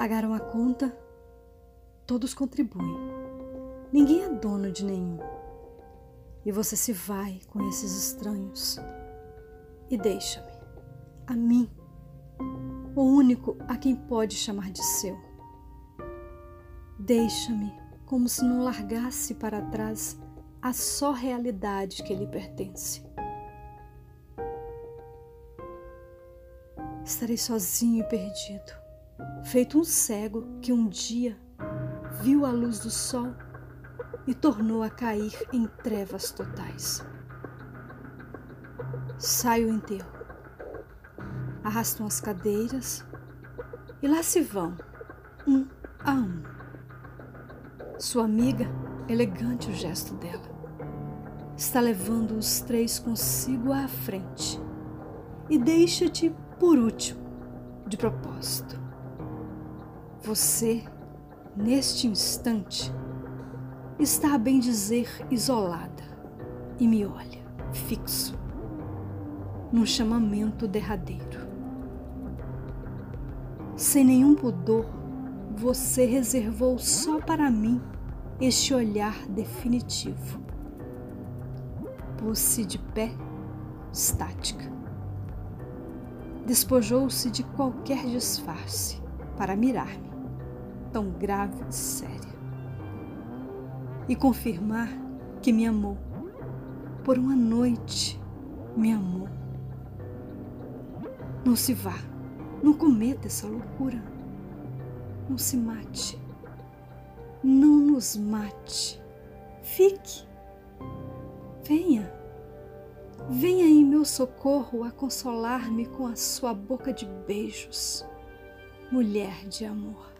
Pagaram a conta, todos contribuem. Ninguém é dono de nenhum. E você se vai com esses estranhos e deixa-me, a mim, o único a quem pode chamar de seu. Deixa-me como se não largasse para trás a só realidade que lhe pertence. Estarei sozinho e perdido, feito um cego que um dia viu a luz do sol e tornou a cair em trevas totais. Sai o enterro, arrastam as cadeiras e lá se vão, um a um. Sua amiga, elegante o gesto dela, está levando os três consigo à frente e deixa-te por último, de propósito. Você, neste instante, está a bem dizer isolada e me olha, fixo, num chamamento derradeiro. Sem nenhum pudor, você reservou só para mim este olhar definitivo. Pôs-se de pé, estática. Despojou-se de qualquer disfarce para mirar-me, tão grave e séria, e confirmar que me amou. Por uma noite me amou. Não se vá, não cometa essa loucura. Não se mate não nos mate. Fique. Venha. Venha em meu socorro a consolar-me com a sua boca de beijos, mulher de amor.